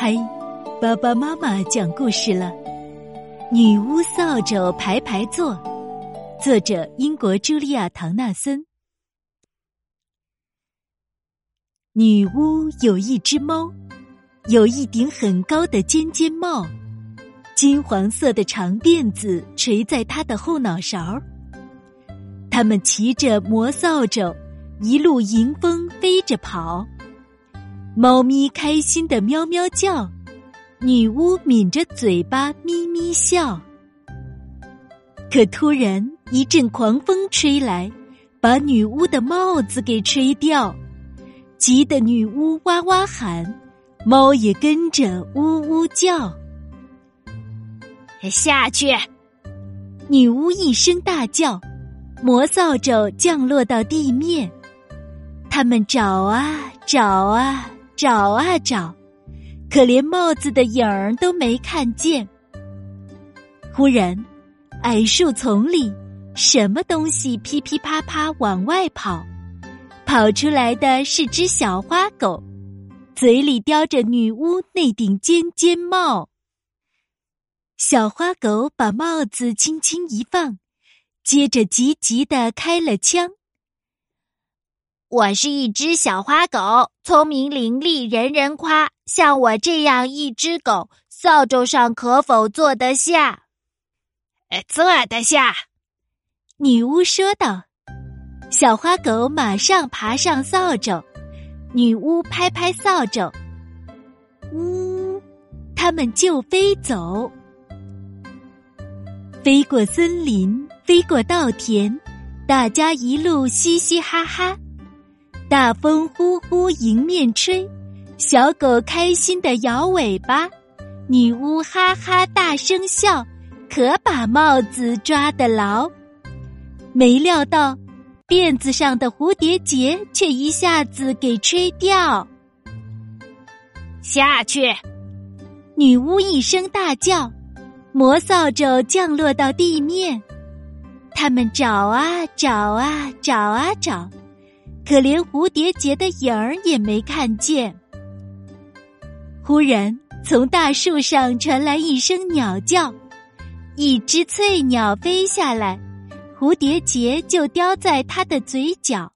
嗨，爸爸妈妈讲故事了。女巫扫帚排排坐，作者英国茱莉亚·唐纳森。女巫有一只猫，有一顶很高的尖尖帽，金黄色的长辫子垂在她的后脑勺。他们骑着魔扫帚，一路迎风飞着跑。猫咪开心的喵喵叫，女巫抿着嘴巴咪咪笑。可突然一阵狂风吹来，把女巫的帽子给吹掉，急得女巫哇哇喊，猫也跟着呜呜叫。下去！女巫一声大叫，魔扫帚降落到地面。他们找啊找啊。找啊找，可连帽子的影儿都没看见。忽然，矮树丛里什么东西噼噼啪啪往外跑，跑出来的是只小花狗，嘴里叼着女巫那顶尖尖帽。小花狗把帽子轻轻一放，接着急急的开了枪。我是一只小花狗，聪明伶俐，人人夸。像我这样一只狗，扫帚上可否坐得下？坐得下。女巫说道。小花狗马上爬上扫帚，女巫拍拍扫帚，呜，它们就飞走，飞过森林，飞过稻田，大家一路嘻嘻哈哈。大风呼呼迎面吹，小狗开心的摇尾巴，女巫哈哈大声笑，可把帽子抓得牢。没料到，辫子上的蝴蝶结却一下子给吹掉。下去！女巫一声大叫，魔扫帚降落到地面。他们找啊找啊找啊找。可连蝴蝶结的影儿也没看见。忽然，从大树上传来一声鸟叫，一只翠鸟飞下来，蝴蝶结就叼在它的嘴角。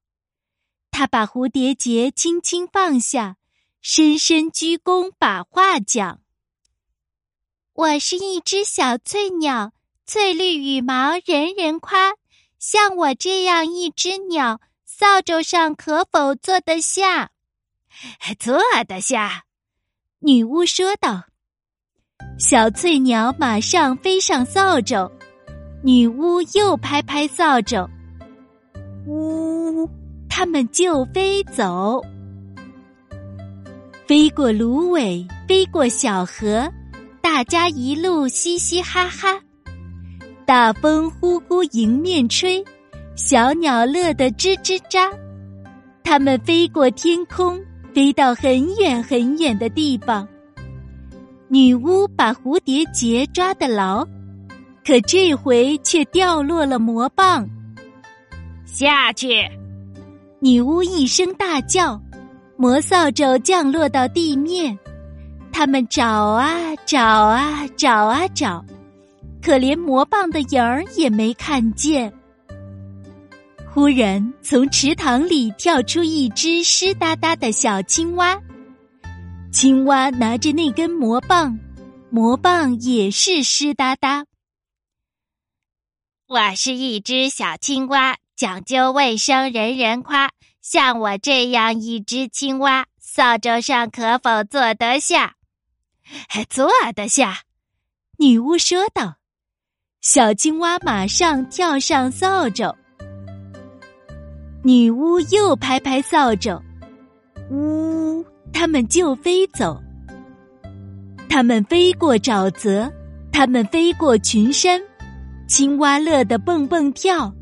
他把蝴蝶结轻轻放下，深深鞠躬，把话讲：“我是一只小翠鸟，翠绿羽毛人人夸，像我这样一只鸟。”扫帚上可否坐得下？坐得下，女巫说道。小翠鸟马上飞上扫帚，女巫又拍拍扫帚，呜，它们就飞走，飞过芦苇，飞过小河，大家一路嘻嘻哈哈。大风呼呼迎面吹。小鸟乐得吱吱喳，它们飞过天空，飞到很远很远的地方。女巫把蝴蝶结抓得牢，可这回却掉落了魔棒。下去！女巫一声大叫，魔扫帚降落到地面。他们找啊找啊找啊找，可连魔棒的影儿也没看见。忽然，从池塘里跳出一只湿哒哒的小青蛙。青蛙拿着那根魔棒，魔棒也是湿哒哒。我是一只小青蛙，讲究卫生，人人夸。像我这样一只青蛙，扫帚上可否坐得下？坐得下，女巫说道。小青蛙马上跳上扫帚。女巫又拍拍扫帚，呜，它们就飞走。它们飞过沼泽，它们飞过群山，青蛙乐得蹦蹦跳。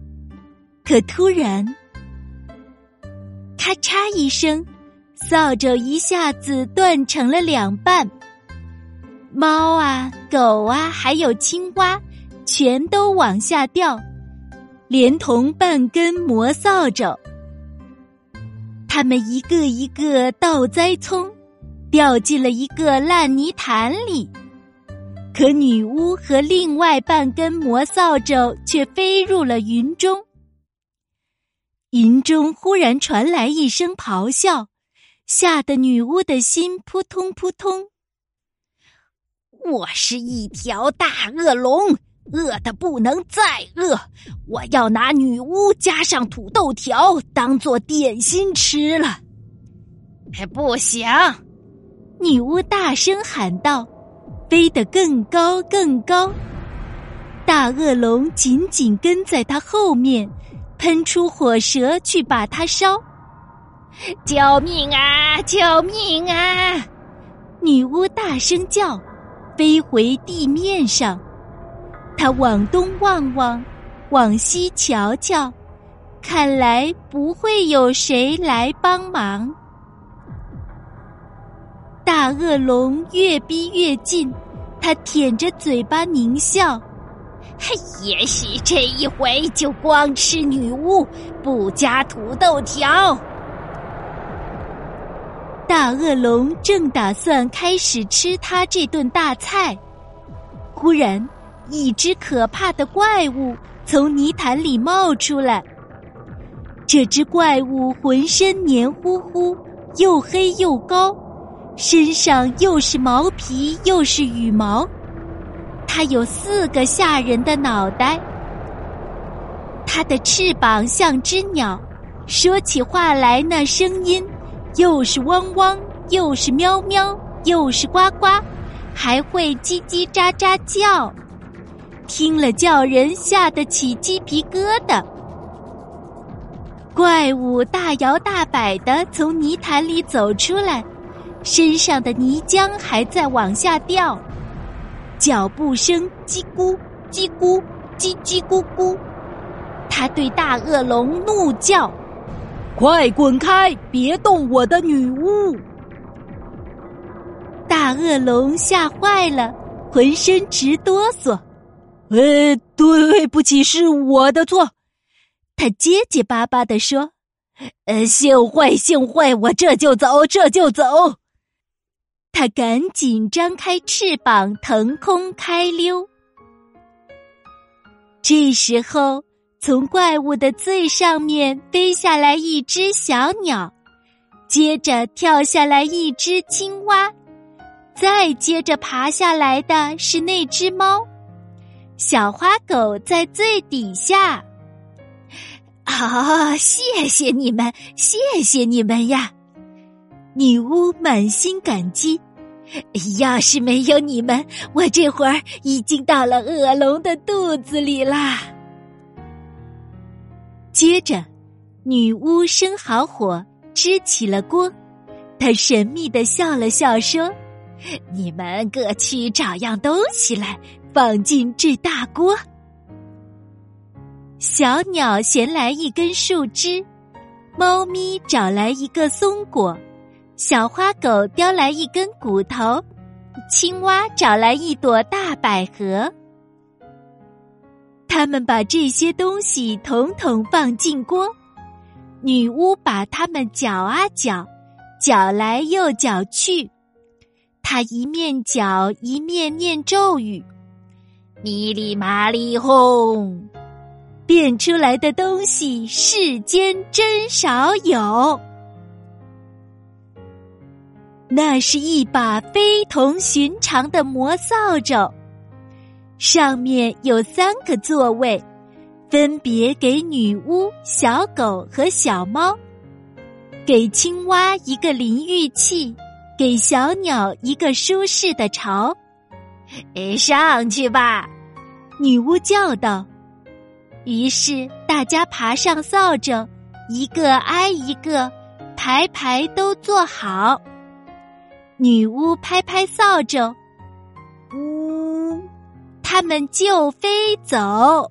可突然，咔嚓一声，扫帚一下子断成了两半。猫啊，狗啊，还有青蛙，全都往下掉。连同半根魔扫帚，他们一个一个倒栽葱，掉进了一个烂泥潭里。可女巫和另外半根魔扫帚却飞入了云中。云中忽然传来一声咆哮，吓得女巫的心扑通扑通。我是一条大恶龙，饿的不能再饿。我要拿女巫加上土豆条当做点心吃了。不行！女巫大声喊道。飞得更高更高，大恶龙紧紧跟在他后面，喷出火舌去把它烧。救命啊！救命啊！女巫大声叫，飞回地面上。他往东望望，往西瞧瞧，看来不会有谁来帮忙。大恶龙越逼越近，他舔着嘴巴狞笑：“嘿，也许这一回就光吃女巫，不加土豆条。”大恶龙正打算开始吃他这顿大菜，忽然，一只可怕的怪物从泥潭里冒出来。这只怪物浑身黏糊糊，又黑又高。身上又是毛皮又是羽毛，它有四个吓人的脑袋。它的翅膀像只鸟，说起话来那声音又是汪汪，又是喵喵，又是呱呱，还会叽叽喳喳叫，听了叫人吓得起鸡皮疙瘩。怪物大摇大摆的从泥潭里走出来。身上的泥浆还在往下掉，脚步声叽咕叽咕叽叽咕咕。他对大恶龙怒叫：“快滚开！别动我的女巫！”大恶龙吓坏了，浑身直哆嗦。“呃，对不起，是我的错。”他结结巴巴的说。“呃，幸会，幸会，我这就走，这就走。”他赶紧张开翅膀，腾空开溜。这时候，从怪物的最上面飞下来一只小鸟，接着跳下来一只青蛙，再接着爬下来的是那只猫。小花狗在最底下。啊！谢谢你们，谢谢你们呀！女巫满心感激。要是没有你们，我这会儿已经到了恶龙的肚子里啦。接着，女巫生好火，支起了锅。她神秘的笑了笑，说：“你们各去找样东西来，放进这大锅。”小鸟衔来一根树枝，猫咪找来一个松果。小花狗叼来一根骨头，青蛙找来一朵大百合。他们把这些东西统统放进锅，女巫把它们搅啊搅，搅来又搅去。她一面搅一面念咒语：“咪哩嘛哩哄”，变出来的东西世间真少有。那是一把非同寻常的魔扫帚，上面有三个座位，分别给女巫、小狗和小猫，给青蛙一个淋浴器，给小鸟一个舒适的巢。哎，上去吧！女巫叫道。于是大家爬上扫帚，一个挨一个，排排都坐好。女巫拍拍扫帚，呜，他们就飞走。